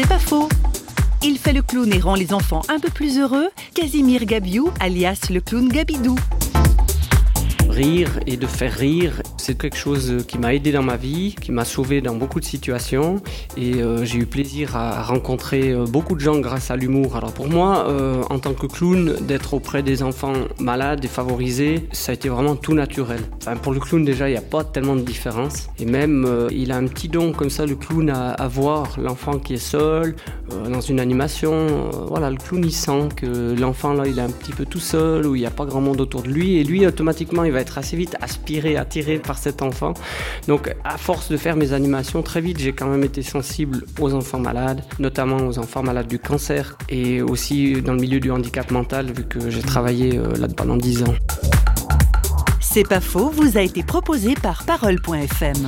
C'est pas faux. Il fait le clown et rend les enfants un peu plus heureux. Casimir Gabiou, alias le clown Gabidou. Rire et de faire rire, c'est quelque chose qui m'a aidé dans ma vie, qui m'a sauvé dans beaucoup de situations et euh, j'ai eu plaisir à rencontrer euh, beaucoup de gens grâce à l'humour. Alors pour moi, euh, en tant que clown, d'être auprès des enfants malades et favorisés, ça a été vraiment tout naturel. Pour le clown déjà, il n'y a pas tellement de différence et même il a un petit don comme ça, le clown, à, à voir l'enfant qui est seul dans une animation. voilà, le clown il sent que l'enfant là, il est un petit peu tout seul ou il n'y a pas grand monde autour de lui et lui automatiquement il va être assez vite aspiré, attiré par cet enfant. Donc à force de faire mes animations, très vite j'ai quand même été sensible aux enfants malades, notamment aux enfants malades du cancer et aussi dans le milieu du handicap mental vu que j'ai travaillé euh, là pendant 10 ans. C'est pas faux, vous a été proposé par parole.fm.